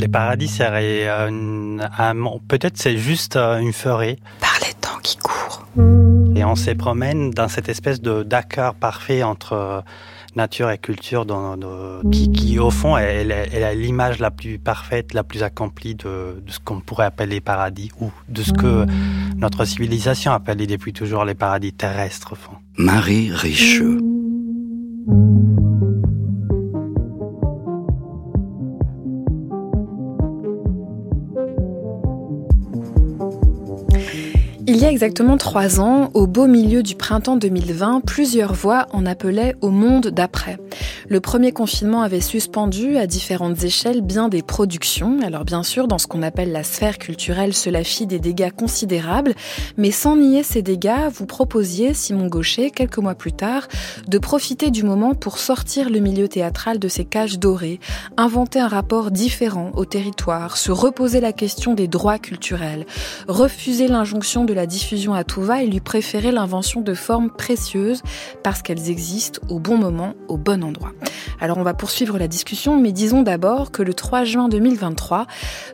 Les paradis seraient peut-être c'est juste une forêt. Par les temps qui courent. Et on se promène dans cette espèce de d'accord parfait entre nature et culture dans, qui, qui, au fond, elle, a l'image la plus parfaite, la plus accomplie de, de ce qu'on pourrait appeler paradis ou de ce que notre civilisation appelle depuis toujours les paradis terrestres. Marie Richeux. Exactement trois ans, au beau milieu du printemps 2020, plusieurs voix en appelaient au monde d'après. Le premier confinement avait suspendu à différentes échelles bien des productions. Alors bien sûr, dans ce qu'on appelle la sphère culturelle, cela fit des dégâts considérables, mais sans nier ces dégâts, vous proposiez, Simon Gaucher, quelques mois plus tard, de profiter du moment pour sortir le milieu théâtral de ses cages dorées, inventer un rapport différent au territoire, se reposer la question des droits culturels, refuser l'injonction de la diffusion à tout va et lui préférer l'invention de formes précieuses parce qu'elles existent au bon moment, au bon endroit. Alors on va poursuivre la discussion, mais disons d'abord que le 3 juin 2023,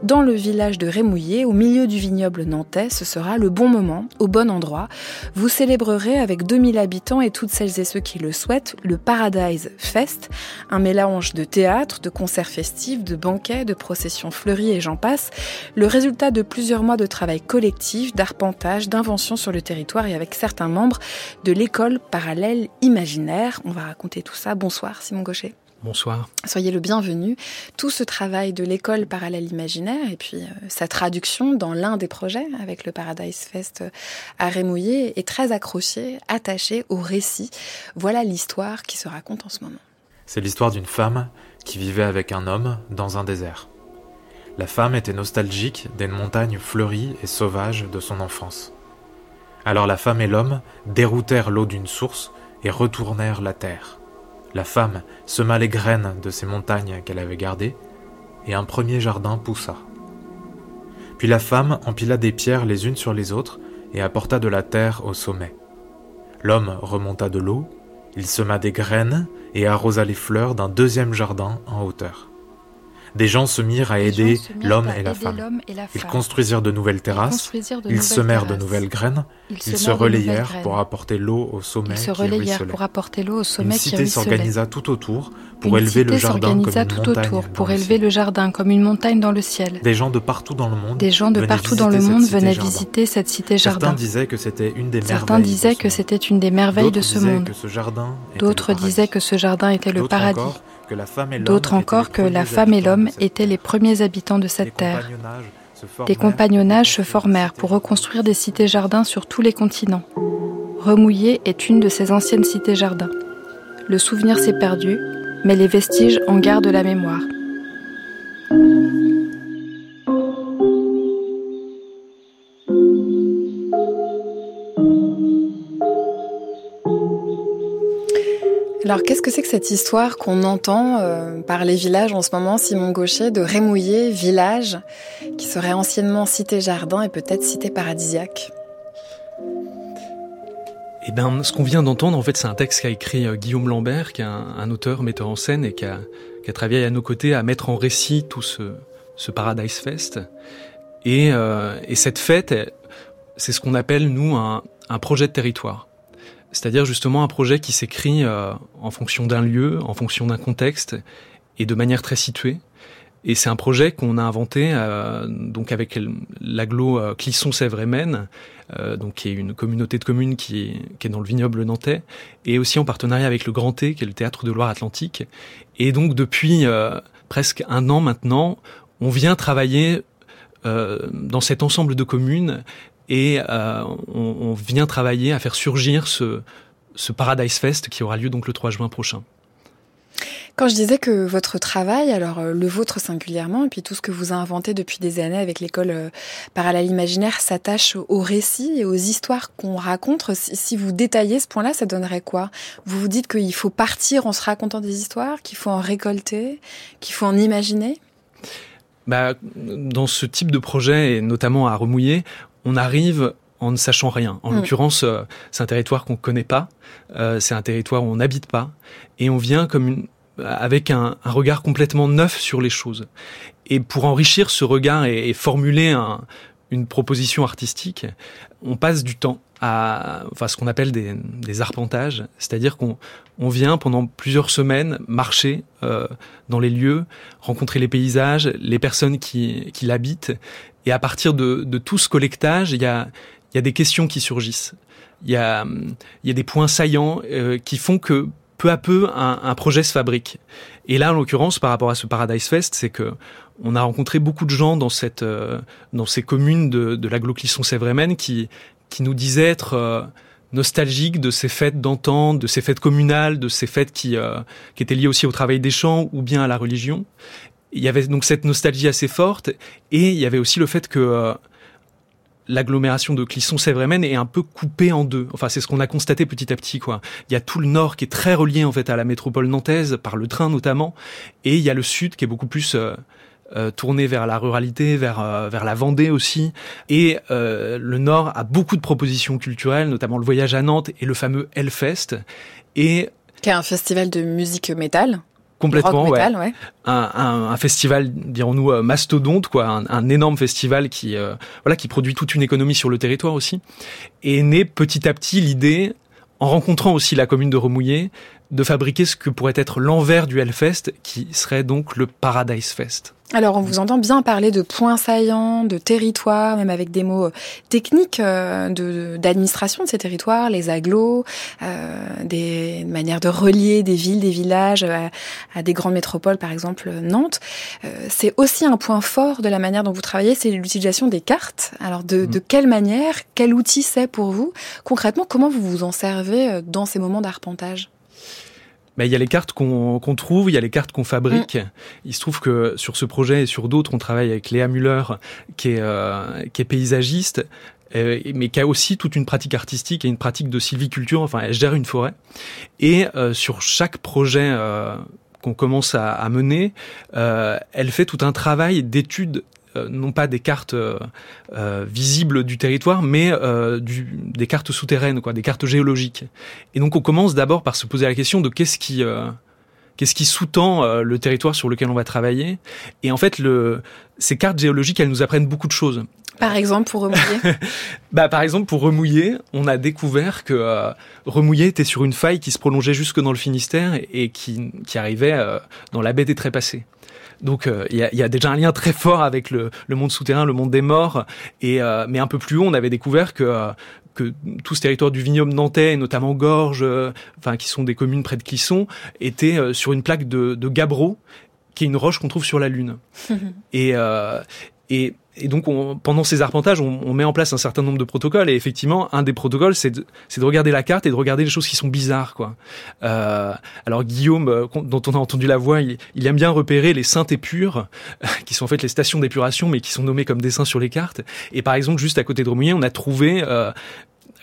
dans le village de Rémouillé, au milieu du vignoble nantais, ce sera le bon moment, au bon endroit. Vous célébrerez avec 2000 habitants et toutes celles et ceux qui le souhaitent le Paradise Fest, un mélange de théâtre, de concerts festifs, de banquets, de processions fleuries et j'en passe, le résultat de plusieurs mois de travail collectif, d'arpentage sur le territoire et avec certains membres de l'école parallèle imaginaire. On va raconter tout ça. Bonsoir Simon Gaucher. Bonsoir. Soyez le bienvenu. Tout ce travail de l'école parallèle imaginaire et puis euh, sa traduction dans l'un des projets avec le Paradise Fest euh, à Rémouillé est très accroché, attaché au récit. Voilà l'histoire qui se raconte en ce moment. C'est l'histoire d'une femme qui vivait avec un homme dans un désert. La femme était nostalgique des montagnes fleuries et sauvages de son enfance. Alors la femme et l'homme déroutèrent l'eau d'une source et retournèrent la terre. La femme sema les graines de ces montagnes qu'elle avait gardées, et un premier jardin poussa. Puis la femme empila des pierres les unes sur les autres et apporta de la terre au sommet. L'homme remonta de l'eau, il sema des graines et arrosa les fleurs d'un deuxième jardin en hauteur des gens se mirent à aider l'homme et, la femme. Ils construisirent de nouvelles terrasses, ils semèrent de nouvelles graines, ils se relayèrent pour apporter l'eau au sommet qui ruisselait. Une cité s'organisa tout autour pour élever le jardin comme une tout autour pour élever le jardin comme une montagne dans le ciel. Des gens de partout dans le monde Des gens de partout dans le monde venaient visiter cette cité jardin. Certains disaient que c'était une des Certains disaient que c'était une des merveilles de ce monde. D'autres disaient que ce jardin était le paradis. D'autres encore que la femme et l'homme étaient les premiers habitants de cette terre. Des compagnonnages se formèrent pour reconstruire des cités-jardins sur tous les continents. Remouillé est une de ces anciennes cités-jardins. Le souvenir s'est perdu, mais les vestiges en gardent la mémoire. Alors, qu'est-ce que c'est que cette histoire qu'on entend euh, par les villages en ce moment, Simon Gaucher, de Rémouillé, village, qui serait anciennement cité jardin et peut-être cité paradisiaque? Eh bien, ce qu'on vient d'entendre, en fait, c'est un texte qu'a écrit euh, Guillaume Lambert, qui est un, auteur, metteur en scène, et qui a, travaillé à nos côtés à mettre en récit tout ce, Paradise Fest. Et, euh, cette fête, c'est ce qu'on appelle, nous, un projet de territoire c'est-à-dire justement un projet qui s'écrit euh, en fonction d'un lieu, en fonction d'un contexte et de manière très située. Et c'est un projet qu'on a inventé euh, donc avec l'agglo euh, Clisson-Sèvres et Maine, donc qui est une communauté de communes qui est, qui est dans le vignoble nantais, et aussi en partenariat avec le Grand T, qui est le théâtre de Loire-Atlantique. Et donc depuis presque un an maintenant, on vient travailler dans cet ensemble de communes et euh, on, vient travailler à faire surgir ce, ce Paradise Fest qui aura lieu donc le 3 juin prochain. Quand je disais que votre travail, alors euh, le vôtre singulièrement, et puis tout ce que vous inventé depuis des années avec l'école euh, parallèle imaginaire s'attache aux récits et aux histoires qu'on raconte, si vous détaillez ce point-là, ça donnerait quoi? Vous vous dites qu'il faut partir en se racontant des histoires, qu'il faut en récolter, qu'il faut en imaginer? Bah, dans ce type de projet, et notamment à Remouiller, on arrive en ne sachant rien. En mm. l'occurrence, euh, c'est un territoire qu'on ne connaît pas, euh, c'est un territoire où on n'habite pas, et on vient comme une, avec un, regard complètement neuf sur les choses. Et pour enrichir ce regard et, formuler une proposition artistique, on passe du temps à enfin, ce qu'on appelle des, arpentages, c'est-à-dire qu'on on vient pendant plusieurs semaines marcher euh, dans les lieux, rencontrer les paysages, les personnes qui, qui l'habitent, et à partir de, de tout ce collectage, il y a, y a des questions qui surgissent. Il y a, y a des points saillants euh, qui font que peu à peu un, un, projet se fabrique. Et là, en l'occurrence, par rapport à ce Paradise Fest, c'est que on a rencontré beaucoup de gens dans cette, euh, dans ces communes de, de l'agglomération qui, qui nous disaient être euh, nostalgiques de ces fêtes d'antan, de ces fêtes communales, de ces fêtes qui, qui étaient liées aussi au travail des champs ou bien à la religion. Il y avait donc cette nostalgie assez forte, et il y avait aussi le fait que l'agglomération de Clisson-Sèvres-Maine est un peu coupée en deux. Enfin, c'est ce qu'on a constaté petit à petit, quoi. Il y a tout le nord qui est très relié, en fait, à la métropole nantaise, par le train notamment, et il y a le sud qui est beaucoup plus euh, euh, tourné vers la ruralité, vers, euh, vers la Vendée aussi. Et le nord a beaucoup de propositions culturelles, notamment le voyage à Nantes et le fameux Hellfest. Et qui est un festival de musique métal Complètement, ouais. Un, un, un, festival, dirons-nous, euh, mastodonte, quoi, un, un énorme festival qui, euh, voilà, qui produit toute une économie sur le territoire aussi. Et est né petit à petit l'idée, en rencontrant aussi la commune de Remouillé, de fabriquer ce que pourrait être l'envers du Hellfest, qui serait donc le Paradise Fest. Alors, on vous entend bien parler de points saillants, de territoires, même avec des mots euh, techniques euh, d'administration de, ces territoires, les agglos, euh, des manières de relier des villes, des villages à, des grandes métropoles, par exemple Nantes. Euh, c'est aussi un point fort de la manière dont vous travaillez, c'est l'utilisation des cartes. Alors, de, de mmh. quelle manière, quel outil c'est pour vous? Concrètement, comment vous vous en servez dans ces moments d'arpentage? Bah, il y a les cartes qu'on trouve, il y a les cartes qu'on fabrique. Mm. Il se trouve que sur ce projet et sur d'autres, on travaille avec Léa Muller, qui est, euh, qui est paysagiste, euh, mais qui a aussi toute une pratique artistique et une pratique de sylviculture. Enfin, elle gère une forêt. Et euh, sur chaque projet qu'on commence à, à mener, elle fait tout un travail d'étude euh, non pas des cartes euh, euh, visibles du territoire, mais du, des cartes souterraines, quoi, des cartes géologiques. Et donc on commence d'abord par se poser la question de qu'est-ce qui qu'est-ce qui sous-tend le territoire sur lequel on va travailler. Et en fait, le, ces cartes géologiques, elles nous apprennent beaucoup de choses. Par exemple, pour remouiller bah, Par exemple, pour remouiller, on a découvert que remouiller était sur une faille qui se prolongeait jusque dans le Finistère et qui, qui arrivait dans la baie des Trépassés. Donc euh, il y, a, déjà un lien très fort avec le, monde souterrain, le monde des morts. Et euh, mais un peu plus haut, on avait découvert que euh, que tout ce territoire du vignoble nantais, notamment Gorges, enfin qui sont des communes près de Clisson, était sur une plaque de, de gabbro, qui est une roche qu'on trouve sur la Lune. et, et et donc, pendant ces arpentages, on, met en place un certain nombre de protocoles. Et effectivement, un des protocoles, c'est de, de, regarder la carte et de regarder les choses qui sont bizarres. Quoi. Euh, alors, Guillaume, euh, dont on a entendu la voix, il, aime bien repérer les saintes épures, qui sont en fait les stations d'épuration, mais qui sont nommées comme dessins sur les cartes. Et par exemple, juste à côté de Remouillet, on a trouvé euh,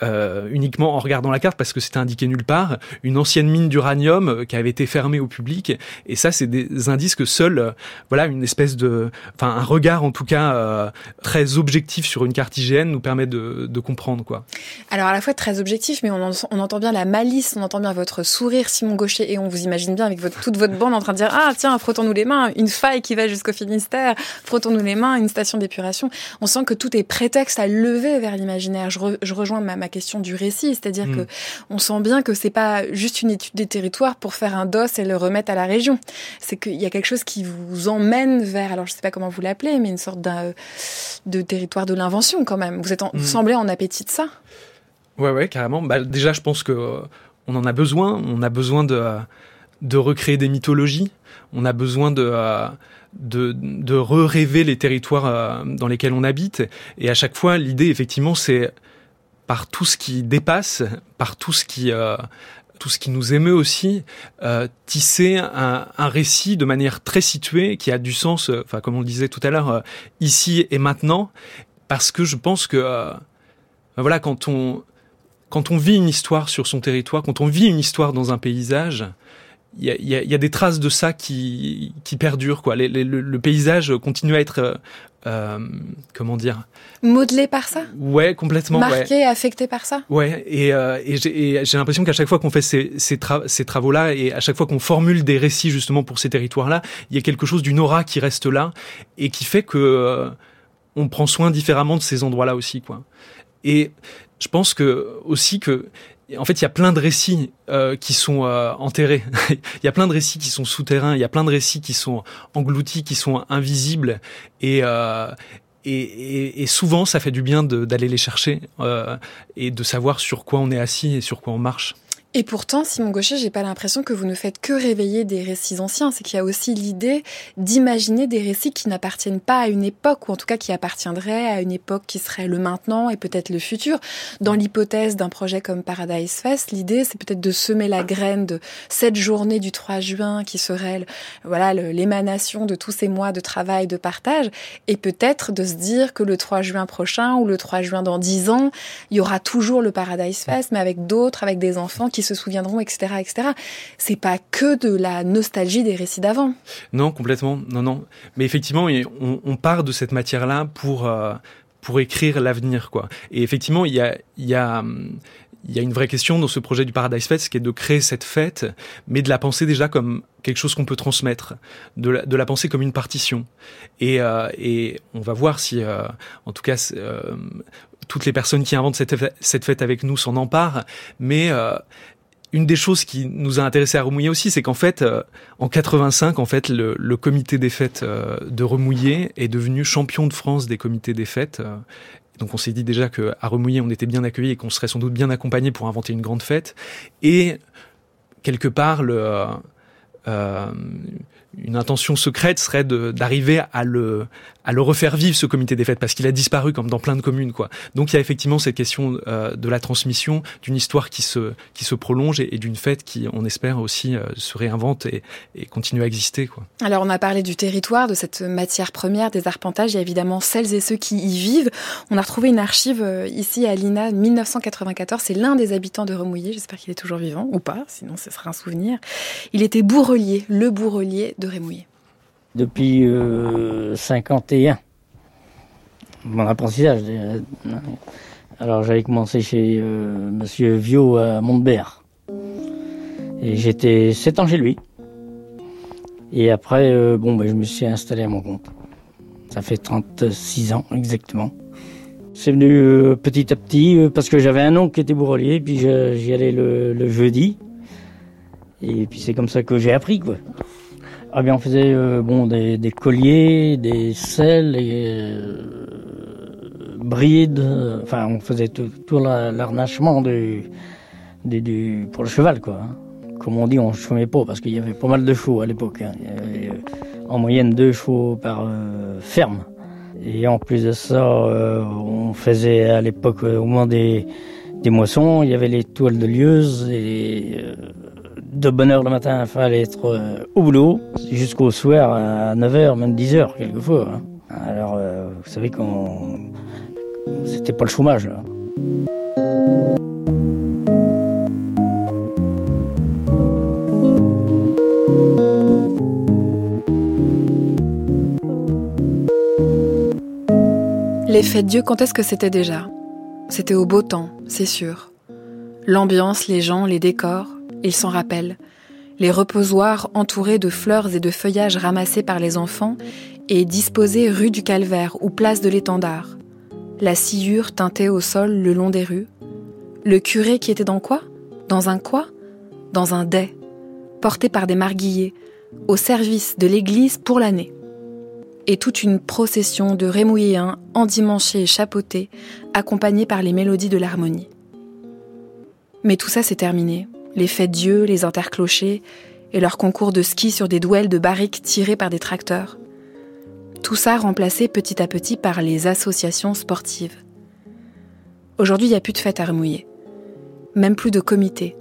euh, uniquement en regardant la carte parce que c'était indiqué nulle part, une ancienne mine d'uranium euh, qui avait été fermée au public. Et ça, c'est des indices que seul, euh, voilà, une espèce de, enfin, un regard en tout cas très objectif sur une carte IGN nous permet de, de, comprendre quoi. Alors à la fois très objectif, mais on, entend bien la malice, on entend bien votre sourire, Simon Gaucher, et on vous imagine bien avec toute votre bande en train de dire ah tiens, frottons-nous les mains, une faille qui va jusqu'au Finistère, frottons-nous les mains, une station d'épuration. On sent que tout est prétexte à lever vers l'imaginaire. Je, rejoins ma question du récit, c'est-à-dire mm. que on sent bien que c'est pas juste une étude des territoires pour faire un dos et le remettre à la région. C'est qu'il y a quelque chose qui vous emmène vers, alors je sais pas comment vous l'appelez, mais une sorte de territoire de l'invention quand même. Vous êtes, vous mm. semblez en appétit de ça. Ouais, ouais, carrément. Bah, déjà, je pense que euh, on en a besoin. On a besoin de de recréer des mythologies. On a besoin de euh, de, de re-rêver les territoires euh, dans lesquels on habite. Et à chaque fois, l'idée, effectivement, c'est par tout ce qui dépasse, par tout ce qui euh, tout ce qui nous émeut aussi, euh, tisser un, un, récit de manière très située qui a du sens, euh, enfin comme on le disait tout à l'heure, euh, ici et maintenant, parce que je pense que ben voilà quand on quand on vit une histoire sur son territoire, quand on vit une histoire dans un paysage, il y a, y a, des traces de ça qui, qui perdurent. Quoi. le, paysage continue à être euh, comment dire? Modelé par ça? Ouais, complètement. Marqué, affecté par ça? Ouais, et, euh, et j'ai l'impression qu'à chaque fois qu'on fait ces, ces, ces travaux-là et à chaque fois qu'on formule des récits justement pour ces territoires-là, il y a quelque chose d'une aura qui reste là et qui fait que euh, on prend soin différemment de ces endroits-là aussi, quoi. Et je pense que aussi que en fait, il y a plein de récits euh, qui sont euh, enterrés. il y a plein de récits qui sont souterrains. Il y a plein de récits qui sont engloutis, qui sont invisibles. Et, euh, et, et, souvent, ça fait du bien d'aller les chercher et de savoir sur quoi on est assis et sur quoi on marche. Et pourtant, Simon Gaucher, j'ai pas l'impression que vous ne faites que réveiller des récits anciens. C'est qu'il y a aussi l'idée d'imaginer des récits qui n'appartiennent pas à une époque, ou en tout cas qui appartiendraient à une époque qui serait le maintenant et peut-être le futur. Dans l'hypothèse d'un projet comme Paradise Fest, l'idée, c'est peut-être de semer la graine de cette journée du 3 juin qui serait, voilà, l'émanation de tous ces mois de travail, de partage, et peut-être de se dire que le 3 juin prochain ou le 3 juin dans 10 ans, il y aura toujours le Paradise Fest, mais avec d'autres, avec des enfants qui se souviendront, etc., etc. C'est pas que de la nostalgie des récits d'avant. Non, complètement. Non, non. Mais effectivement, on, part de cette matière-là pour euh, pour écrire l'avenir, quoi. Et effectivement, il y a y a il y a une vraie question dans ce projet du Paradise Fest, qui est de créer cette fête, mais de la penser déjà comme quelque chose qu'on peut transmettre, de la, de la penser comme une partition. Et, euh, et on va voir si, euh, en tout cas, toutes les personnes qui inventent cette, cette fête avec nous s'en emparent, mais une des choses qui nous a intéressé à Remouillé aussi, c'est qu'en fait, euh, en 85, en fait, le, comité des fêtes euh, de Remouillé est devenu champion de France des comités des fêtes. Euh. donc on s'est dit déjà qu'à Remouillé, on était bien accueillis et qu'on serait sans doute bien accompagné pour inventer une grande fête. Et quelque part, le, une intention secrète serait d'arriver à le, refaire vivre ce comité des fêtes parce qu'il a disparu comme dans plein de communes quoi. Donc il y a effectivement cette question euh, de la transmission d'une histoire qui se prolonge et, d'une fête qui on espère aussi euh, se réinvente et, et continue à exister quoi. Alors on a parlé du territoire, de cette matière première des arpentages, il y a évidemment celles et ceux qui y vivent. On a retrouvé une archive euh, ici à Lina 1994, c'est l'un des habitants de Remouillé, j'espère qu'il est toujours vivant ou pas, sinon ce sera un souvenir. Il était bourrelier, le bourrelier de Depuis 51. Euh, Mon apprentissage. Alors j'avais commencé chez euh, Monsieur Viau à Montbert. Et j'étais 7 ans chez lui. Et après, euh, bon, ben, je me suis installé à mon compte. Ça fait 36 ans exactement. C'est venu petit à petit parce que j'avais un oncle qui était bourrelier, puis j'y allais le, le, jeudi. Et puis c'est comme ça que j'ai appris quoi. Ah bien, on faisait euh, bon des, colliers, des selles, et euh, brides. Enfin, on faisait tout, l'arnachement du, du, pour le cheval, quoi. Hein. Comme on dit, on chômait pas parce qu'il y avait pas mal de chevaux à l'époque. Hein. Euh, en moyenne deux chevaux par ferme. Et en plus de ça, on faisait à l'époque, au moins des, des moissons, il y avait les toiles de lieuse et de bonne heure le matin, il fallait être euh, au boulot, jusqu'au soir à 9h, même 10h quelquefois. Hein. Alors, euh, vous savez qu'on. C'était pas le chômage. Les fêtes Dieu, quand est-ce que c'était déjà? C'était au beau temps, c'est sûr. L'ambiance, les gens, les décors, il s'en rappelle. Les reposoirs entourés de fleurs et de feuillages ramassés par les enfants et disposés rue du Calvaire ou place de l'Étendard. La sciure teintée au sol le long des rues. Le curé qui était dans quoi? Dans un quoi? Dans un dais, porté par des marguilliers, au service de l'église pour l'année. Et toute une procession de rémouilléens endimanchés et chapeautés, accompagnés par les mélodies de l'harmonie. Mais tout ça s'est terminé les fêtes Dieu, les interclochers et leurs concours de ski sur des douelles de barriques tirées par des tracteurs. Tout ça remplacé petit à petit par les associations sportives. Aujourd'hui, il n'y a plus de fêtes à remouiller. Même plus de comités.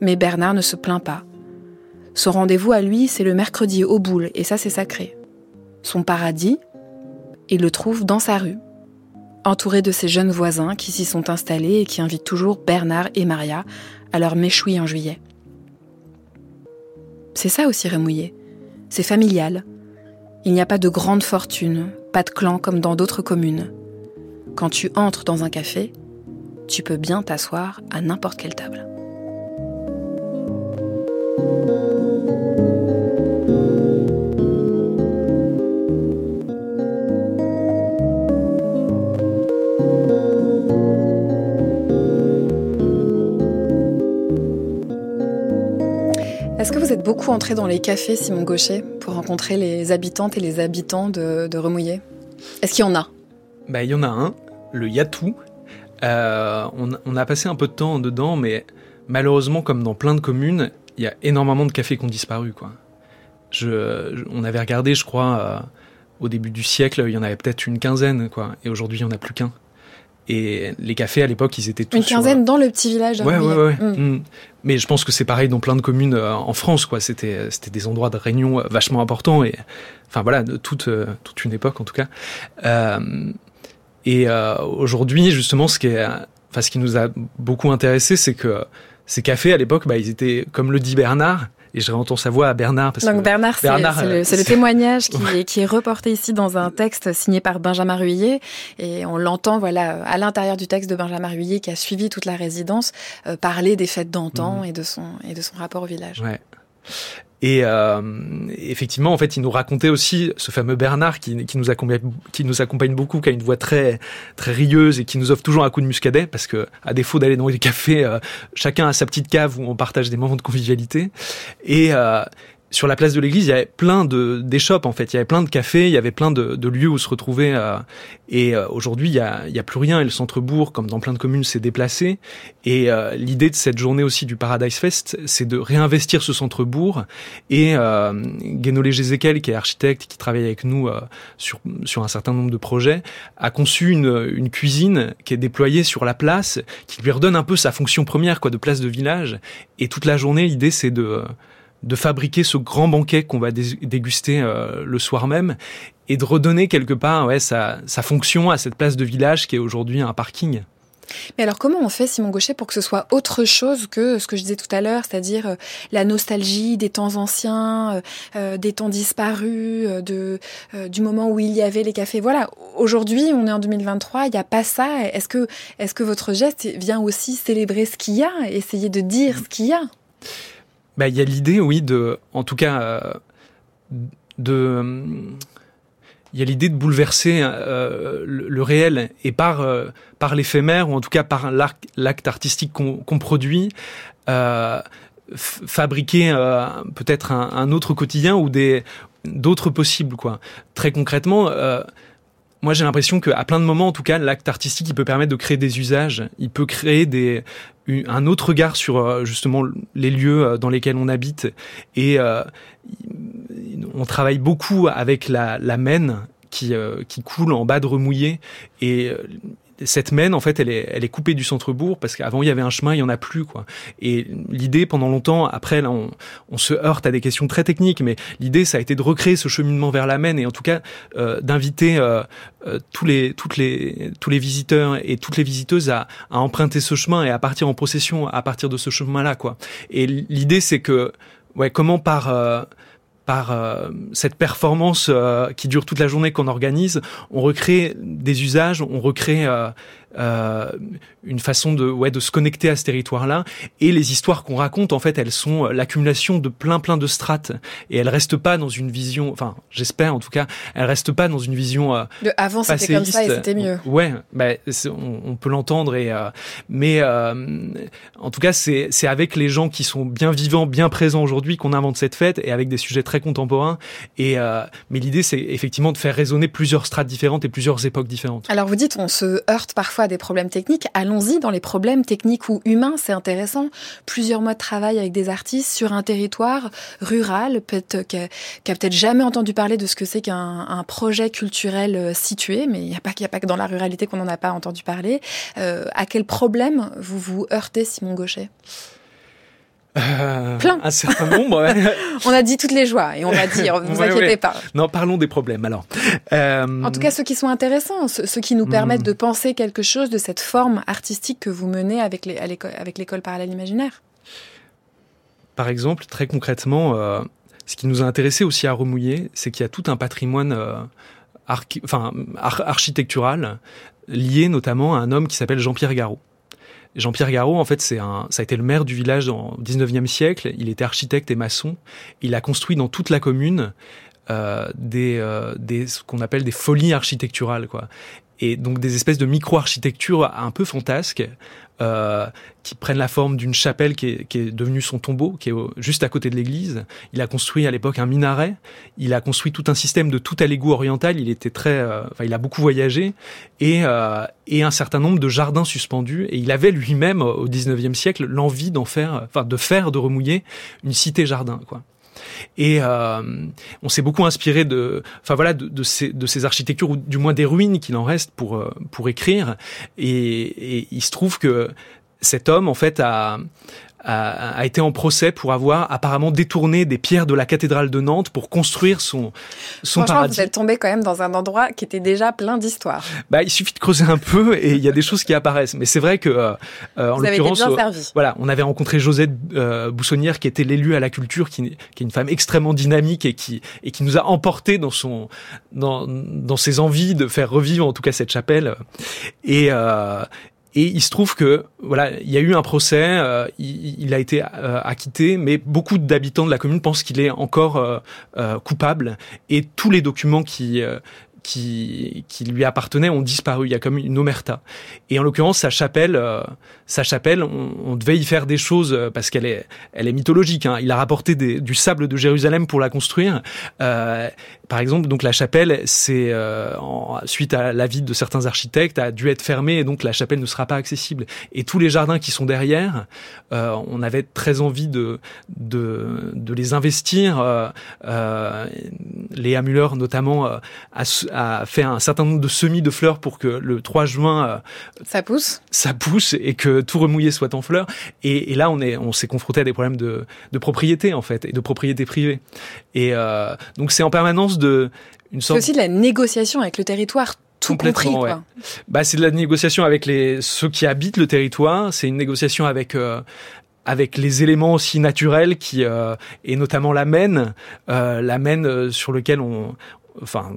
Mais Bernard ne se plaint pas. Son rendez-vous à lui, c'est le mercredi au boule, et ça, c'est sacré. Son paradis, il le trouve dans sa rue, entouré de ses jeunes voisins qui s'y sont installés et qui invitent toujours Bernard et Maria à leur méchoui en juillet. C'est ça aussi remouiller. C'est familial. Il n'y a pas de grande fortune, pas de clan comme dans d'autres communes. Quand tu entres dans un café, tu peux bien t'asseoir à n'importe quelle table. Beaucoup entré dans les cafés, Simon Gaucher, pour rencontrer les habitantes et les habitants de, de Remouillé Est-ce qu'il y en a? Bah, Il y en a un, le Yatou. Euh, on, a passé un peu de temps dedans, mais malheureusement, comme dans plein de communes, il y a énormément de cafés qui ont disparu. Quoi. On avait regardé, je crois, euh, au début du siècle, il y en avait peut-être une quinzaine, quoi, et aujourd'hui, il n'y en a plus qu'un. Et les cafés à l'époque, ils étaient tous. Une quinzaine dans le petit village. Ouais, ouais, ouais. Mm. Mm. Mais je pense que c'est pareil dans plein de communes euh, en France, quoi. C'était, c'était des endroits de réunion euh, vachement importants et, enfin voilà, de toute, euh, toute une époque en tout cas. Euh, et euh, aujourd'hui, justement, ce qui est, enfin, ce qui nous a beaucoup intéressé, c'est que ces cafés à l'époque, bah, ils étaient, comme le dit Bernard, et je réentends sa voix à Bernard. Parce Donc Bernard, c'est le, le, témoignage qui, est, qui, est reporté ici dans un texte signé par Benjamin Ruillet, et on l'entend voilà à l'intérieur du texte de Benjamin Ruillet qui a suivi toute la résidence euh, parler des fêtes d'antan mmh. et de son et de son rapport au village. Ouais. Et euh, effectivement, en fait, il nous racontait aussi ce fameux Bernard qui, nous accompagne, beaucoup, qui a une voix très très rieuse et qui nous offre toujours un coup de muscadet parce que, à défaut d'aller dans les cafés, euh, chacun a sa petite cave où on partage des moments de convivialité. Et euh, sur la place de l'église, il y avait plein de d'échoppes en fait. Il y avait plein de cafés, il y avait plein de, lieux où se retrouver. Euh, et euh, aujourd'hui, il y a, plus rien. Et le centre-bourg, comme dans plein de communes, s'est déplacé. Et euh, l'idée de cette journée aussi du Paradise Fest, c'est de réinvestir ce centre-bourg. Et euh, Guénolé Gézéquel, qui est architecte, qui travaille avec nous sur sur un certain nombre de projets, a conçu une, une cuisine qui est déployée sur la place, qui lui redonne un peu sa fonction première, quoi, de place de village. Et toute la journée, l'idée, c'est de de fabriquer ce grand banquet qu'on va déguster euh, le soir même et de redonner quelque part ouais, sa, sa fonction à cette place de village qui est aujourd'hui un parking. Mais alors comment on fait, Simon Gaucher, pour que ce soit autre chose que ce que je disais tout à l'heure, c'est-à-dire euh, la nostalgie des temps anciens, euh, euh des temps disparus, euh, de, du moment où il y avait les cafés? Voilà, aujourd'hui, on est en 2023, il n'y a pas ça. Est-ce que, est -ce que votre geste vient aussi célébrer ce qu'il y a, essayer de dire ce qu'il y a? Bah, il y a l'idée, oui, de, en tout cas, euh, de, il y a l'idée de bouleverser euh, le, réel et par euh, par l'éphémère ou en tout cas par l'acte artistique qu'on produit. Fabriquer peut-être un, un, autre quotidien ou des d'autres possibles quoi. Très concrètement, moi j'ai l'impression qu'à plein de moments, en tout cas, l'acte artistique, il peut permettre de créer des usages, il peut créer des, un autre regard sur euh, justement les lieux euh, dans lesquels on habite. Et euh, on travaille beaucoup avec la, la qui, qui coule en bas de Remouillé. Et cette Maine, en fait, elle est, elle est coupée du centre-bourg parce qu'avant il y avait un chemin, il y en a plus, quoi. Et l'idée, pendant longtemps, après, là, on, on, se heurte à des questions très techniques, mais l'idée, ça a été de recréer ce cheminement vers la Maine et en tout cas euh, d'inviter euh, euh, tous les, toutes les, tous les visiteurs et toutes les visiteuses à, à emprunter ce chemin et à partir en procession à partir de ce chemin-là, quoi. Et l'idée, c'est que, ouais, comment par euh, par euh, cette performance euh, qui dure toute la journée qu'on organise, on recrée des usages, on recrée euh, une façon de, ouais, de se connecter à ce territoire-là. Et les histoires qu'on raconte, en fait, elles sont l'accumulation de plein plein de strates. Et elles restent pas dans une vision, enfin, j'espère en tout cas, elles restent pas dans une vision. Euh, de avant c'était comme ça et c'était mieux. Ouais, bah, on, on, peut l'entendre. Et euh, mais en tout cas, c'est c'est avec les gens qui sont bien vivants, bien présents aujourd'hui qu'on invente cette fête et avec des sujets très contemporains. Et mais l'idée, c'est effectivement de faire résonner plusieurs strates différentes et plusieurs époques différentes. Alors vous dites, on se heurte parfois des problèmes techniques. Allons-y dans les problèmes techniques ou humains, c'est intéressant. Plusieurs mois de travail avec des artistes sur un territoire rural, peut-être qui a, peut-être jamais entendu parler de ce que c'est qu'un un projet culturel euh, situé, mais il n'y a pas qu'il a pas que dans la ruralité qu'on n'en a pas entendu parler. Euh, à quel problème vous vous heurtez, Simon Gaucher? Euh, Plein. Un certain nombre. Ouais. on a dit toutes les joies et on va dire, ne vous ouais, inquiétez ouais. pas. Non, parlons des problèmes alors. Euh... En tout cas, ceux qui sont intéressants, ceux qui nous permettent mmh. de penser quelque chose de cette forme artistique que vous menez avec l'école parallèle imaginaire. par exemple, très concrètement, ce qui nous a intéressé aussi à Remouiller, c'est qu'il y a tout un patrimoine enfin, architectural lié notamment à un homme qui s'appelle Jean-Pierre Garot. Jean-Pierre Garot, en fait, c'est un, ça a été le maire du village au 19e siècle. Il était architecte et maçon. Il a construit dans toute la commune euh, des, euh, des, ce qu'on appelle des folies architecturales, quoi. Et donc des espèces de micro-architecture un peu fantasques euh, qui prennent la forme d'une chapelle qui est, qui est, devenue son tombeau, qui est juste à côté de l'église. Il a construit à l'époque un minaret. Il a construit tout un système de tout à l'égout oriental. Il était très, euh, enfin, il a beaucoup voyagé et euh, et un certain nombre de jardins suspendus. Et il avait lui-même au 19e siècle l'envie d'en faire, enfin, de faire de remouiller une cité jardin, quoi. Et euh, on s'est beaucoup inspiré de, enfin voilà, de, ces architectures ou du moins des ruines qu'il en reste pour euh, pour écrire. Et, et il se trouve que cet homme en fait a a, a, été en procès pour avoir apparemment détourné des pierres de la cathédrale de Nantes pour construire son son Franchement, paradis. vous êtes tombé quand même dans un endroit qui était déjà plein d'histoires. Bah, il suffit de creuser un peu et il y a des choses qui apparaissent. Mais c'est vrai que euh, en l'occurrence, euh, voilà, on avait rencontré Josette euh, Boussonnière qui était l'élu à la culture, qui, qui, est une femme extrêmement dynamique et qui et qui nous a emporté dans son dans dans ses envies de faire revivre en tout cas cette chapelle. Et euh, et il se trouve que voilà, il y a eu un procès, euh, il, a été euh, acquitté, mais beaucoup d'habitants de la commune pensent qu'il est encore euh, coupable. Et tous les documents qui qui, qui lui appartenaient ont disparu. Il y a comme une omerta. Et en l'occurrence, sa chapelle, sa chapelle, on, devait y faire des choses parce qu'elle est, elle est mythologique. Hein. Il a rapporté du sable de Jérusalem pour la construire. Par exemple, donc la chapelle, c'est euh, suite à l'avis de certains architectes, a dû être fermée et donc la chapelle ne sera pas accessible. Et tous les jardins qui sont derrière, euh, on avait très envie de de, de les investir. Euh, euh Léa Muller notamment a, a, fait un certain nombre de semis de fleurs pour que le 3 juin ça pousse, ça pousse et que tout remouillé soit en fleurs. Et, et là, on est on s'est confronté à des problèmes de, de propriété en fait et de propriété privée. Et donc c'est en permanence de une sorte. C'est aussi de la négociation avec le territoire. Tout compris. Ouais. Bah, c'est de la négociation avec les ceux qui habitent le territoire. C'est une négociation avec euh, avec les éléments aussi naturels qui euh, et notamment la Maine, euh, la Maine euh, sur lequel on enfin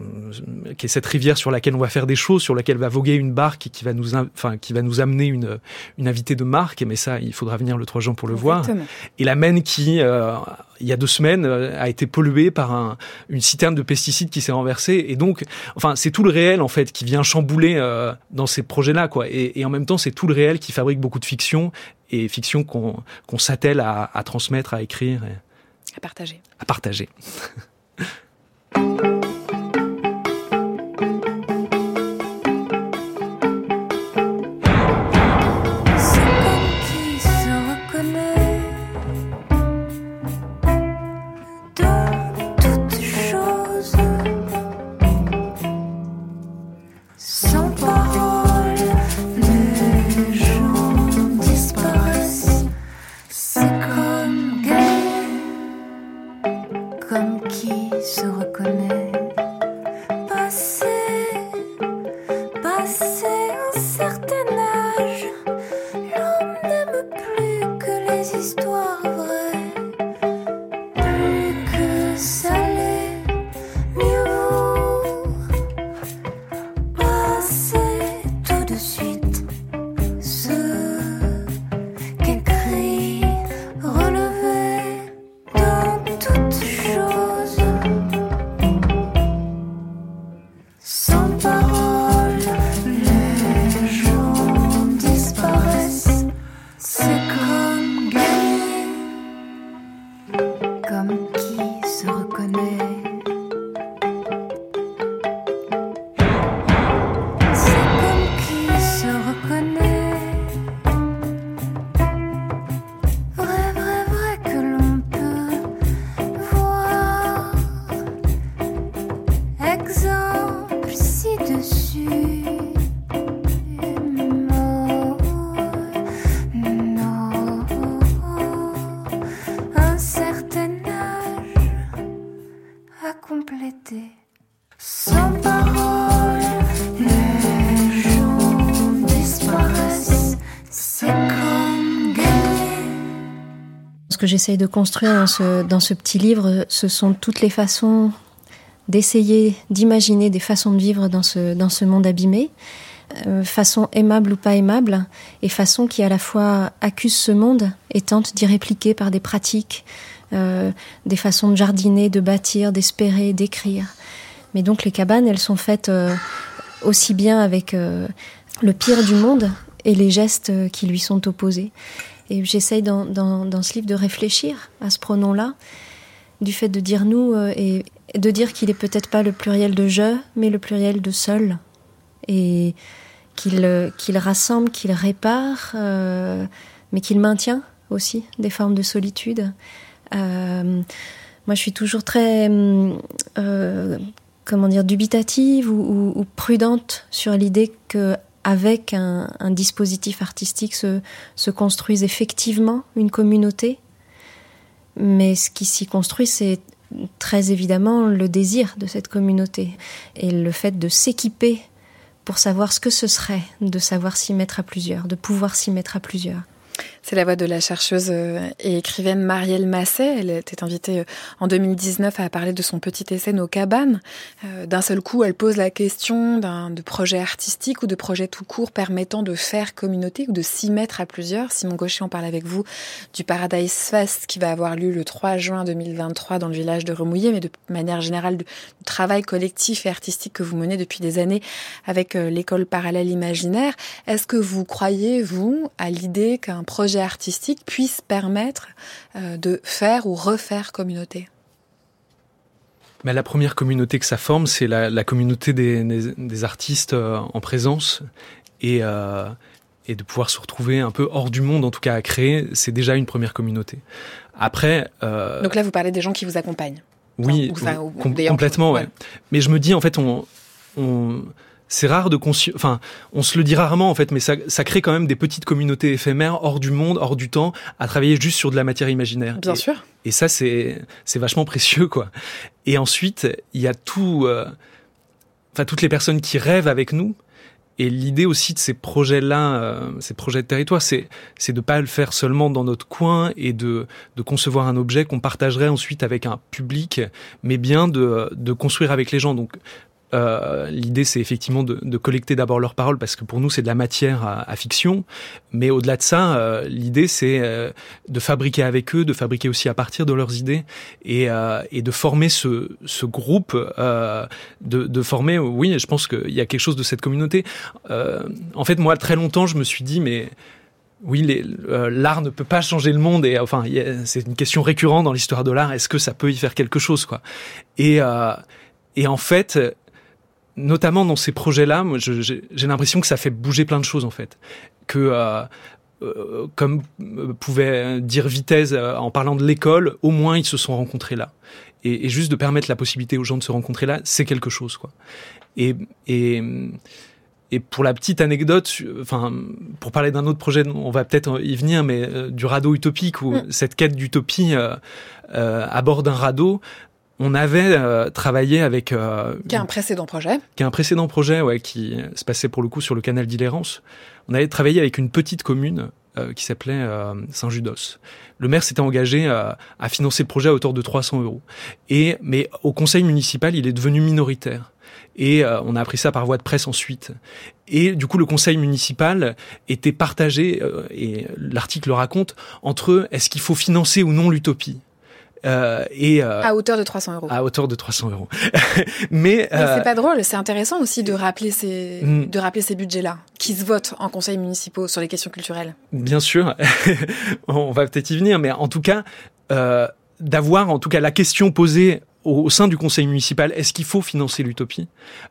qui est cette rivière sur laquelle on va faire des choses, sur laquelle va voguer une barque qui va nous enfin qui va nous amener une une invitée de marque mais ça il faudra venir le 3 juin pour le Exactement. voir. Et la Maine qui euh, il y a deux semaines euh, a été polluée par un, une citerne de pesticides qui s'est renversée et donc enfin c'est tout le réel en fait qui vient chambouler euh, dans ces projets-là quoi et, et en même temps c'est tout le réel qui fabrique beaucoup de fiction et fiction qu'on qu'on s'attelle à, à transmettre, à écrire et à partager. À partager. Ce que j'essaye de construire dans ce, petit livre, ce sont toutes les façons d'essayer d'imaginer des façons de vivre dans ce, monde abîmé, euh, façon aimable ou pas aimable, et façon qui à la fois accuse ce monde et tente d'y répliquer par des pratiques, euh, des façons de jardiner, de bâtir, d'espérer, d'écrire. Mais donc les cabanes, elles sont faites euh, aussi bien avec euh, le pire du monde et les gestes qui lui sont opposés. Et j'essaye dans, dans, ce livre de réfléchir à ce pronom-là, du fait de dire nous euh, et de dire qu'il est peut-être pas le pluriel de je, mais le pluriel de seul. Et qu'il euh, qu'il rassemble, qu'il répare, euh, mais qu'il maintient aussi des formes de solitude. Euh, moi, je suis toujours très, euh, comment dire, dubitative ou, prudente sur l'idée que avec un, un, dispositif artistique se, se construise effectivement une communauté. Mais ce qui s'y construit, c'est très évidemment le désir de cette communauté et le fait de s'équiper pour savoir ce que ce serait de savoir s'y mettre à plusieurs, de pouvoir s'y mettre à plusieurs. C'est la voix de la chercheuse euh, et écrivaine Marielle Masset. Elle était invitée euh, en 2019 à parler de son petit essai Nos cabanes. Euh, d'un seul coup, elle pose la question d'un projet artistique ou de projet tout court permettant de faire communauté ou de s'y mettre à plusieurs. Simon Gaucher, on parle avec vous du Paradise Fest qui va avoir lieu le 3 juin 2023 dans le village de Remouillé, mais de manière générale du travail collectif et artistique que vous menez depuis des années avec l'école parallèle imaginaire. Est-ce que vous croyez, vous, à l'idée qu'un projet artistique puisse permettre euh, de faire ou refaire communauté Mais La première communauté que ça forme, c'est la, la, communauté des, des, des artistes euh, en présence et, euh, et de pouvoir se retrouver un peu hors du monde, en tout cas à créer, c'est déjà une première communauté. Après, euh, donc là vous parlez des gens qui vous accompagnent. Oui, enfin, ou, com complètement. Ouais. ouais. Mais je me dis en fait, on, on c'est rare de consci... enfin on se le dit rarement en fait mais ça, ça crée quand même des petites communautés éphémères hors du monde hors du temps à travailler juste sur de la matière imaginaire. Bien et, sûr. et ça c'est c'est vachement précieux quoi. Et ensuite il y a tout euh... enfin toutes les personnes qui rêvent avec nous. Et l'idée aussi de ces projets-là, euh, ces projets de territoire, c'est c'est de pas le faire seulement dans notre coin et de de concevoir un objet qu'on partagerait ensuite avec un public, mais bien de de construire avec les gens. Donc euh, l'idée c'est effectivement de, de collecter d'abord leurs paroles parce que pour nous c'est de la matière à, à fiction. Mais au-delà de ça euh, l'idée c'est euh, de fabriquer avec eux de fabriquer aussi à partir de leurs idées et, euh, et de former ce, ce groupe euh, de, de former oui je pense qu'il y a quelque chose de cette communauté. Euh, en fait moi très longtemps je me suis dit mais oui, euh, l'art ne peut pas changer le monde. Et enfin c'est une question récurrente dans l'histoire de l'art. Est-ce que ça peut y faire quelque chose quoi? Et euh, et en fait, notamment dans ces projets-là, j'ai l'impression que ça fait bouger plein de choses en fait. Que euh, euh, comme pouvait dire Vitesse euh, en parlant de l'école, au moins ils se sont rencontrés là. Et, et, juste de permettre la possibilité aux gens de se rencontrer là, c'est quelque chose quoi. Et, et et pour la petite anecdote, enfin, pour parler d'un autre projet, on va peut-être y venir, mais euh, du radeau utopique ou mmh. cette quête d'utopie euh, euh, à bord d'un radeau, on avait euh, travaillé avec euh, qui a un précédent projet. qui a un précédent projet ouais qui se passait pour le coup sur le canal d'Illérance. On avait travaillé avec une petite commune euh, qui s'appelait euh, Saint-Judos. Le maire s'était engagé euh, à financer le projet à hauteur de 300 euros. Et mais au conseil municipal il est devenu minoritaire. Et euh, on a appris ça par voie de presse ensuite. Et du coup, le conseil municipal était partagé, euh, et l'article le raconte, entre est-ce qu'il faut financer ou non l'utopie euh, et euh, à hauteur de 300 euros. À hauteur de 300 euros. mais, euh, c'est pas drôle. C'est intéressant aussi de rappeler ces mm. de rappeler ces budgets-là qui se votent en conseils municipaux sur les questions culturelles. Bien sûr, on va peut-être y venir, mais en tout cas euh, d'avoir en tout cas la question posée au, au sein du conseil municipal, est-ce qu'il faut financer l'utopie?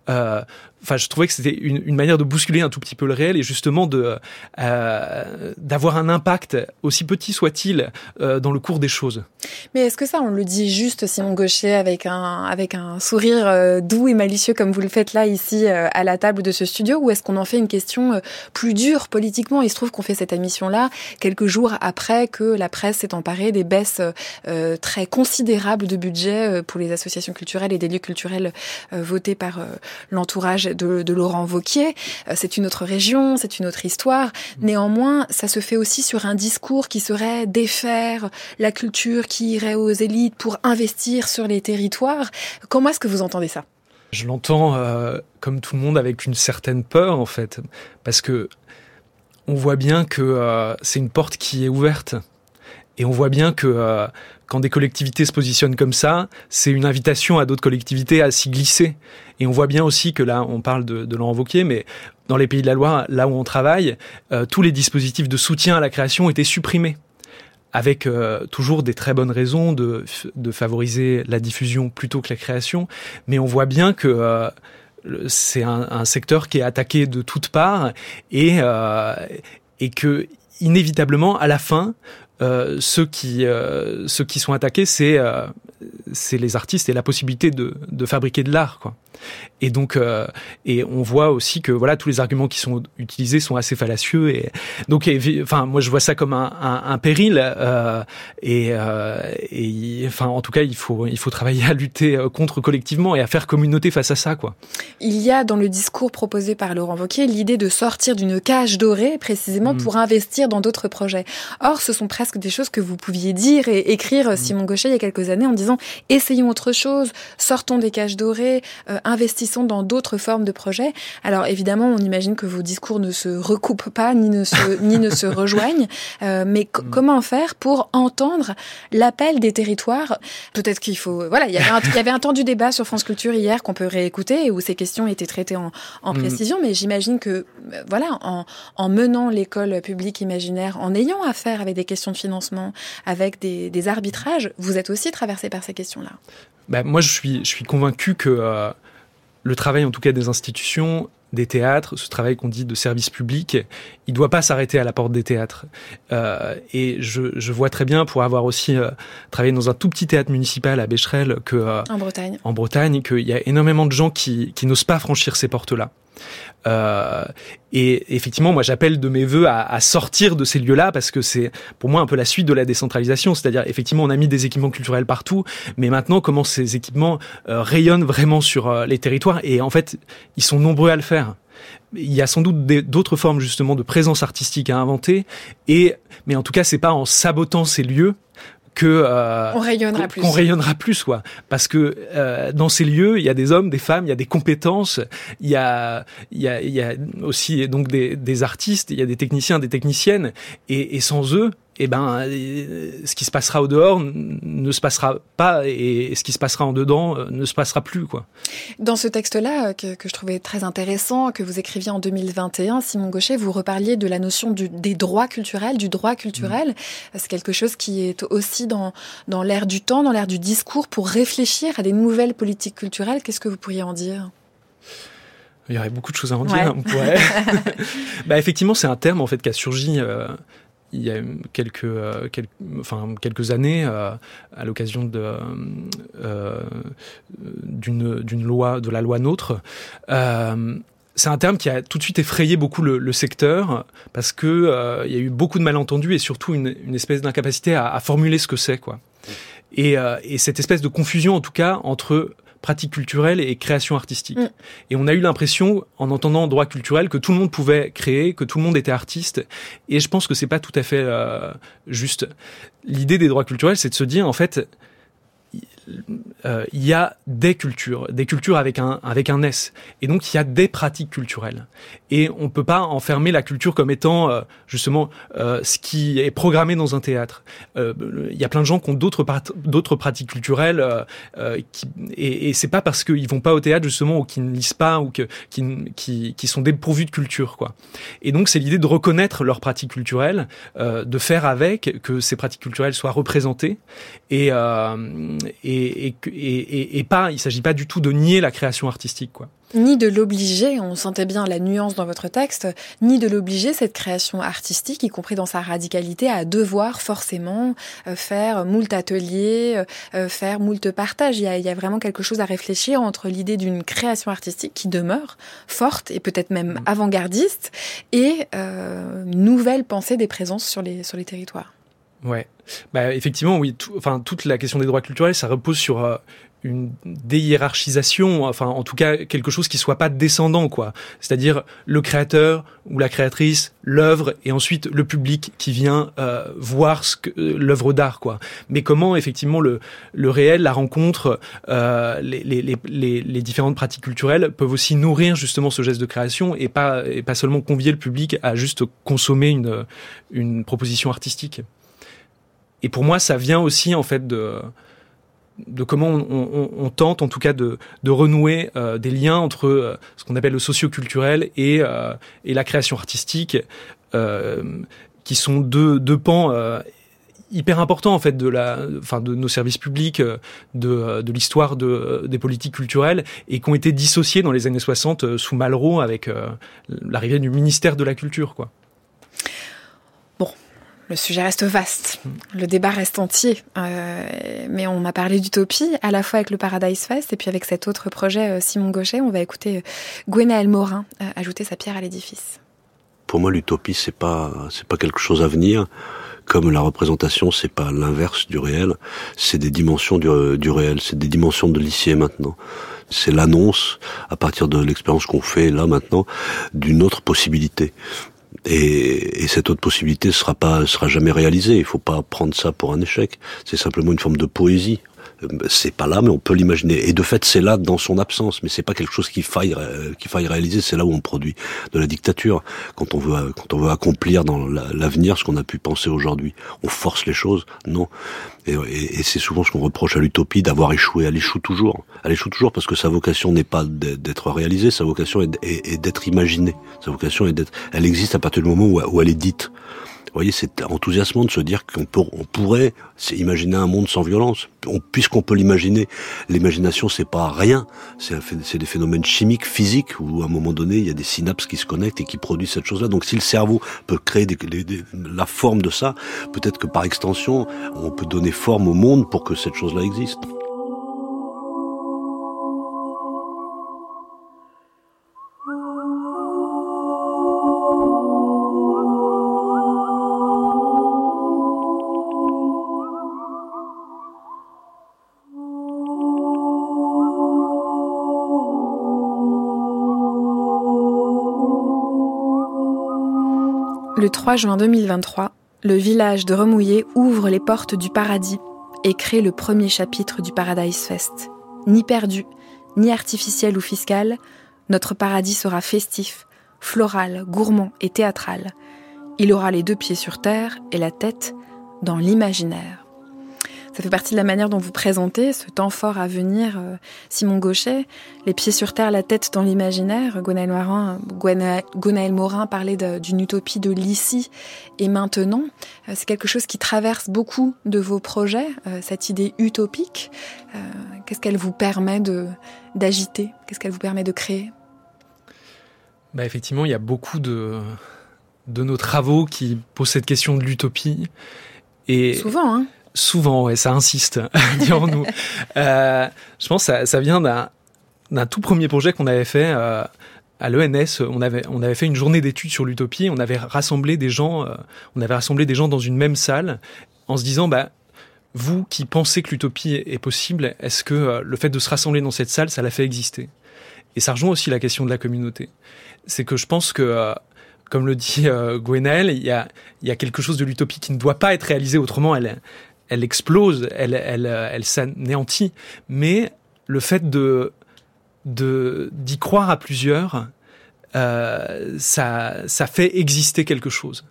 Euh, Enfin, je trouvais que c'était une, manière de bousculer un tout petit peu le réel et justement de euh, d'avoir un impact aussi petit soit-il euh, dans le cours des choses. Mais est-ce que ça, on le dit juste, Simon Gaucher, avec un avec un sourire euh, doux et malicieux comme vous le faites là ici à la table de ce studio, ou est-ce qu'on en fait une question plus dure politiquement? Il se trouve qu'on fait cette émission là quelques jours après que la presse s'est emparée des baisses très considérables de budget pour les associations culturelles et des lieux culturels votés par l'entourage de, Laurent Vauquier. c'est une autre région, c'est une autre histoire. Néanmoins, ça se fait aussi sur un discours qui serait défaire la culture qui irait aux élites pour investir sur les territoires. Comment est-ce que vous entendez ça? Je l'entends comme tout le monde avec une certaine peur en fait, parce que on voit bien que euh, c'est une porte qui est ouverte. Et on voit bien que euh, quand des collectivités se positionnent comme ça, c'est une invitation à d'autres collectivités à s'y glisser. Et on voit bien aussi que là, on parle de, de Laurent mais dans les pays de la Loire, là où on travaille, euh, tous les dispositifs de soutien à la création étaient supprimés avec toujours des très bonnes raisons de, favoriser la diffusion plutôt que la création. Mais on voit bien que c'est un, secteur qui est attaqué de toutes parts et, euh, et que inévitablement à la fin euh, ceux qui euh, ceux qui sont attaqués c'est c'est les artistes et la possibilité de, de fabriquer de l'art quoi et donc, euh, et on voit aussi que voilà, tous les arguments qui sont utilisés sont assez fallacieux. Et donc, enfin, moi, je vois ça comme un, un, un péril. Euh, et, euh, et, enfin, en tout cas, il faut, il faut travailler à lutter euh, contre collectivement et à faire communauté face à ça, quoi. Il y a dans le discours proposé par Laurent Wauquiez l'idée de sortir d'une cage dorée, précisément mm. pour investir dans d'autres projets. Or, ce sont presque des choses que vous pouviez dire et écrire, mm. Simon Gaucher, il y a quelques années, en disant essayons autre chose, sortons des cages dorées, investissons dans d'autres formes de projets. Alors évidemment, on imagine que vos discours ne se recoupent pas ni ne se, ni ne se rejoignent, euh, mais mm. comment faire pour entendre l'appel des territoires? Peut-être qu'il faut... Voilà, il y, avait un, il y avait un temps du débat sur France Culture hier qu'on peut réécouter où ces questions étaient traitées en, en mm. précision, mais j'imagine que, euh, voilà, en, en menant l'école publique imaginaire, en ayant affaire avec des questions de financement, avec des, des arbitrages, vous êtes aussi traversé par ces questions-là. Ben, moi, je suis, je suis convaincu que euh, le travail en tout cas des institutions, des théâtres, ce travail qu'on dit de service public, il doit pas s'arrêter à la porte des théâtres. Euh, et je, je, vois très bien, pour avoir aussi euh, travaillé dans un tout petit théâtre municipal à Becherel, que euh, en Bretagne, en Bretagne, qu'il y a énormément de gens qui, qui n'osent pas franchir ces portes-là. Euh, et effectivement, moi, j'appelle de mes voeux à, sortir de ces lieux-là parce que c'est pour moi un peu la suite de la décentralisation. C'est-à-dire, effectivement, on a mis des équipements culturels partout, mais maintenant, comment ces équipements euh, rayonnent vraiment sur euh, les territoires Et en fait, ils sont nombreux à le faire. Il y a sans doute d'autres formes justement de présence artistique à inventer, et mais en tout cas, c'est pas en sabotant ces lieux que euh, on rayonnera plus. Qu'on rayonnera plus, quoi. Parce que euh, dans ces lieux, il y a des hommes, des femmes, il y a des compétences, il y a, il y a, il y a aussi donc des, des artistes, il y a des techniciens, des techniciennes, et, et sans eux, eh ben, ce qui se passera au dehors ne se passera pas et ce qui se passera en dedans euh, ne se passera plus, quoi. Dans ce texte-là, que, que, je trouvais très intéressant, que vous écriviez en 2021, Simon Gaucher, vous reparliez de la notion du, des droits culturels, du droit culturel. Mm. C'est quelque chose qui est aussi dans, dans l'air du temps, dans l'air du discours pour réfléchir à des nouvelles politiques culturelles. Qu'est-ce que vous pourriez en dire? Il y aurait beaucoup de choses à en dire. Ouais. bah, effectivement, c'est un terme en fait qui a surgi euh, il y a quelques, euh, années, euh, à l'occasion euh, d'une, loi, de la loi NOTRe, c'est un terme qui a tout de suite effrayé beaucoup le, secteur parce que il y a eu beaucoup de malentendus et surtout une, espèce d'incapacité à, formuler ce que c'est quoi. Et cette espèce de confusion en tout cas entre pratique culturelle et création artistique. Mm. Et on a eu l'impression, en entendant droit culturel, que tout le monde pouvait créer, que tout le monde était artiste. Et je pense que c'est pas tout à fait euh, juste. L'idée des droits culturels, c'est de se dire, en fait, il y a des cultures, des cultures avec un avec un S, et donc il y a des pratiques culturelles. Et on peut pas enfermer la culture comme étant euh, justement euh, ce qui est programmé dans un théâtre. Euh, il y a plein de gens qui ont d'autres pratiques culturelles, euh, et, et c'est pas parce qu'ils vont pas au théâtre justement ou qu'ils ne lisent pas ou que qui, qui, qui sont dépourvus de culture quoi. Et donc c'est l'idée de reconnaître leurs pratiques culturelles, de faire avec que ces pratiques culturelles soient représentées et et et, et, et, pas, il s'agit pas du tout de nier la création artistique, quoi. Ni de l'obliger, on sentait bien la nuance dans votre texte, ni de l'obliger cette création artistique, y compris dans sa radicalité, à devoir forcément euh, faire moult ateliers, euh, euh, faire moult partages. Il y, a, il y a vraiment quelque chose à réfléchir entre l'idée d'une création artistique qui demeure forte et peut-être même mm. avant-gardiste, et euh, nouvelle pensée des présences sur les, sur les territoires. Ouais, bah effectivement oui. enfin toute la question des droits culturels, ça repose sur euh, une déhiérarchisation, enfin en tout cas quelque chose qui soit pas descendant quoi. C'est-à-dire le créateur ou la créatrice, l'œuvre et ensuite le public qui vient euh, voir euh, l'œuvre d'art quoi. Mais comment effectivement le réel, la rencontre, les, différentes pratiques culturelles peuvent aussi nourrir justement ce geste de création et pas et pas seulement convier le public à juste consommer une proposition artistique. Et pour moi, ça vient aussi en fait de comment on, tente en tout cas de, renouer euh, des liens entre euh, ce qu'on appelle le socio-culturel et, euh, et, la création artistique, qui sont deux, pans hyper importants en fait de nos services publics, de, l'histoire de, des politiques culturelles et qui ont été dissociés dans les années 60 sous Malraux avec l'arrivée du ministère de la culture quoi. Le sujet reste vaste, le débat reste entier, euh, mais on m'a parlé d'utopie à la fois avec le Paradise Fest et puis avec cet autre projet euh, Simon Gauchet. On va écouter euh, Gwenaël Morin ajouter sa pierre à l'édifice. Pour moi, l'utopie c'est pas c'est pas quelque chose à venir, comme la représentation c'est pas l'inverse du réel, c'est des dimensions du, du réel, c'est des dimensions de l'ici maintenant. C'est l'annonce, à partir de l'expérience qu'on fait là maintenant, d'une autre possibilité. Et, et, cette autre possibilité sera pas sera jamais réalisée. Il faut pas prendre ça pour un échec. C'est simplement une forme de poésie. C'est pas là, mais on peut l'imaginer. Et de fait, c'est là dans son absence, mais c'est pas quelque chose qu'il faille euh, qu'il faille réaliser. C'est là où on produit de la dictature. Quand on veut quand on veut accomplir dans l'avenir ce qu'on a pu penser aujourd'hui, on force les choses. Non. Et, et, et c'est souvent ce qu'on reproche à l'utopie d'avoir échoué. Elle échoue toujours. Elle échoue toujours parce que sa vocation n'est pas d'être réalisée, sa vocation est, d'être imaginée. Sa vocation est d'être. Elle existe à partir du moment où, elle est dite. Vous voyez, c'est enthousiasmant de se dire qu'on pourrait imaginer un monde sans violence. puisqu'on peut l'imaginer, l'imagination c'est pas rien. C'est des phénomènes chimiques, physiques, où à un moment donné il y a des synapses qui se connectent et qui produisent cette chose-là. Donc si le cerveau peut créer la forme de ça, peut-être que par extension on peut donner forme au monde pour que cette chose-là existe. Le 3 juin 2023, le village de Remouillé ouvre les portes du paradis et crée le premier chapitre du Paradise Fest. Ni perdu, ni artificiel ou fiscal, notre paradis sera festif, floral, gourmand et théâtral. Il aura les deux pieds sur terre et la tête dans l'imaginaire. Ça fait partie de la manière dont vous présentez ce temps fort à venir, euh, Simon Gauchet, les pieds sur terre, la tête dans l'imaginaire. Gwenaël Morin, parlait d'une utopie de l'ici et maintenant. Euh, c'est quelque chose qui traverse beaucoup de vos projets, euh, cette idée utopique. Qu'est-ce qu'elle vous permet d'agiter? Qu'est-ce qu'elle vous permet de créer? Bah Effectivement, il y a beaucoup de, de nos travaux qui posent cette question de l'utopie. Et Souvent, hein Souvent, et ça insiste, dirons-nous. euh, je pense que ça, ça vient d'un tout premier projet qu'on avait fait euh, à l'ENS. On avait, on avait fait une journée d'études sur l'utopie. On avait rassemblé des gens, euh, on avait rassemblé des gens dans une même salle, en se disant, bah, vous qui pensez que l'utopie est possible, est-ce que le fait de se rassembler dans cette salle, ça l'a fait exister? Et ça rejoint aussi la question de la communauté. C'est que je pense que comme le dit euh, Gwenaël, il y a, y a quelque chose de l'utopie qui ne doit pas être réalisé autrement. Elle, elle explose, elle, elle, elle s'anéantit. Mais le fait de d'y croire à plusieurs, euh, ça, ça fait exister quelque chose.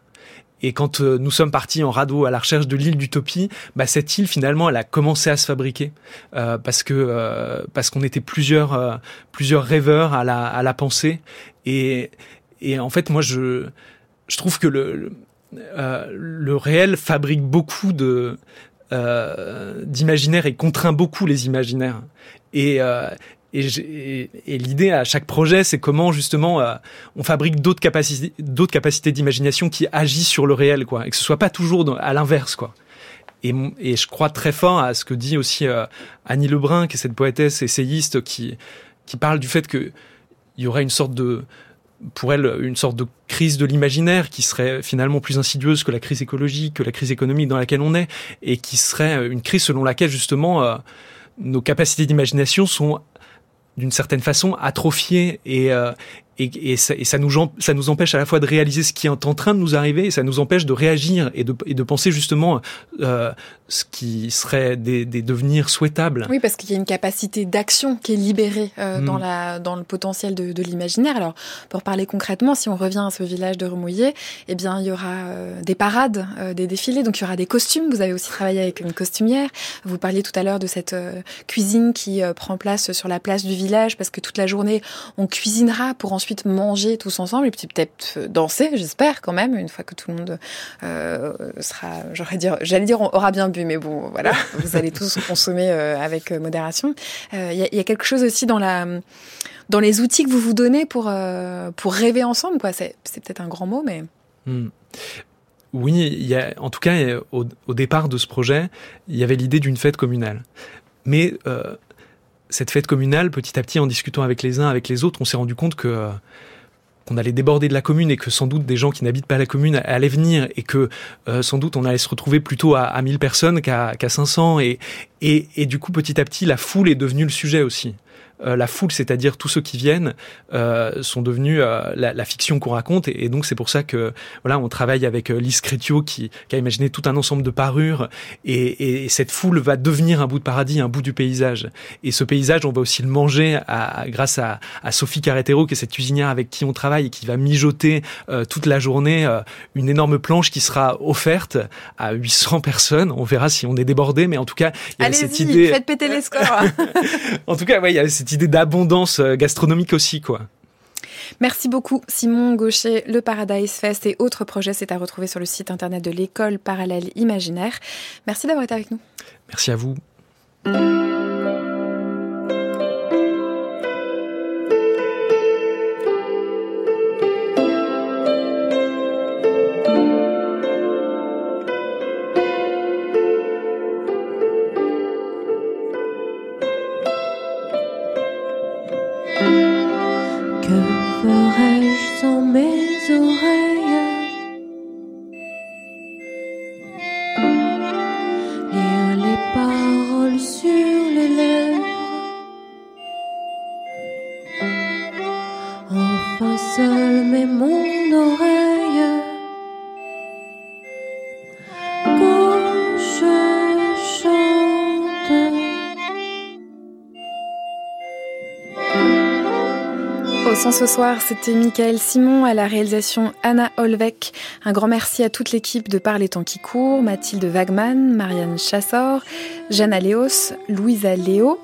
Et quand euh, nous sommes partis en radeau à la recherche de l'île d'utopie, bah, cette île finalement, elle a commencé à se fabriquer euh, parce que euh, parce qu'on était plusieurs euh, plusieurs rêveurs à la à la pensée. Et et en fait, moi, je je trouve que le euh, le réel fabrique beaucoup de euh, d'imaginaire et contraint beaucoup les imaginaires. Et, euh, et, l'idée à chaque projet, c'est comment justement on fabrique d'autres capacités, d'imagination qui agissent sur le réel, quoi, et que ce soit pas toujours à l'inverse, quoi. Et, et, je crois très fort à ce que dit aussi Annie Lebrun, qui est cette poétesse essayiste qui qui parle du fait que il y aurait une sorte de pour elle une sorte de crise de l'imaginaire qui serait finalement plus insidieuse que la crise écologique, que la crise économique dans laquelle on est, et qui serait une crise selon laquelle justement euh, nos capacités d'imagination sont d'une certaine façon atrophiées et, euh, et, et, ça, et ça, nous, ça nous empêche à la fois de réaliser ce qui est en train de nous arriver et ça nous empêche de réagir et de, et de penser justement euh, ce qui serait des, des devenirs souhaitables. Oui, parce qu'il y a une capacité d'action qui est libérée euh, mm. dans, la, dans le potentiel de, de l'imaginaire. Alors, pour parler concrètement, si on revient à ce village de Remouillé, eh bien, il y aura euh, des parades, euh, des défilés, donc il y aura des costumes. Vous avez aussi travaillé avec une costumière. Vous parliez tout à l'heure de cette euh, cuisine qui euh, prend place sur la place du village parce que toute la journée, on cuisinera pour ensuite ensuite manger tous ensemble et puis peut-être danser, j'espère quand même, une fois que tout le monde euh, sera, j'aurais dire, j'allais dire, on aura bien bu, mais bon, voilà, vous allez tous consommer euh, avec euh, modération. Il euh, y, a, y, a quelque chose aussi dans la, dans les outils que vous vous donnez pour euh, pour rêver ensemble, quoi. C'est, peut-être un grand mot, mais. Hmm. Oui, il y a, en tout cas, au, au, départ de ce projet, il y avait l'idée d'une fête communale. Mais euh, cette fête communale, petit à petit, en discutant avec les uns, avec les autres, on s'est rendu compte euh, qu'on allait déborder de la commune et que sans doute des gens qui n'habitent pas la commune allaient venir et que euh, sans doute on allait se retrouver plutôt à, à 1000 personnes qu'à qu 500 et, et, et du coup petit à petit la foule est devenue le sujet aussi euh, la foule, c'est-à-dire tous ceux qui viennent, euh, sont devenus euh, la, la, fiction qu'on raconte. Et, et, donc c'est pour ça que voilà, on travaille avec Lise Crétio qui, qui, a imaginé tout un ensemble de parures. Et, et, cette foule va devenir un bout de paradis, un bout du paysage. Et ce paysage, on va aussi le manger à, grâce à, à, Sophie Carretero, qui est cette cuisinière avec qui on travaille et qui va mijoter toute la journée une énorme planche qui sera offerte à 800 personnes. On verra si on est débordé, mais en tout cas, il y a cette idée. Faites péter les scores. en tout cas, ouais, il y a cette idée d'abondance euh, gastronomique aussi, quoi. Merci beaucoup Simon Gaucher. Le Paradise Fest et autres projets, c'est à retrouver sur le site internet de l'école parallèle imaginaire. Merci d'avoir été avec nous. Merci à vous. Ce soir, c'était Michael Simon à la réalisation Anna Holbeck. Un grand merci à toute l'équipe de Par les temps qui courent, Mathilde Wagman, Marianne Chassor, Jeanne Léos, Louisa Léo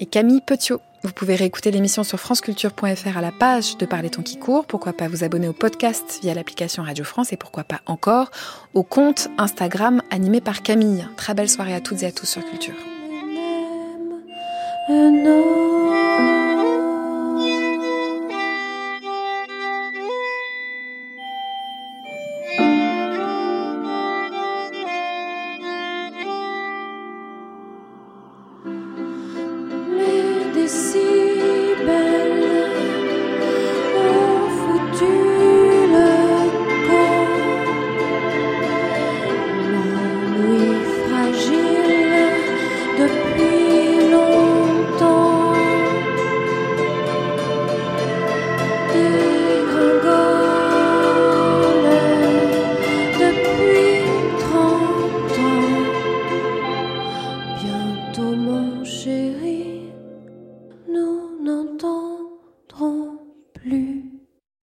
et Camille Petiot. Vous pouvez réécouter l'émission sur franceculture.fr à la page de Par les temps qui courent. Pourquoi pas vous abonner au podcast via l'application Radio France et pourquoi pas encore au compte Instagram animé par Camille. Très belle soirée à toutes et à tous sur Culture.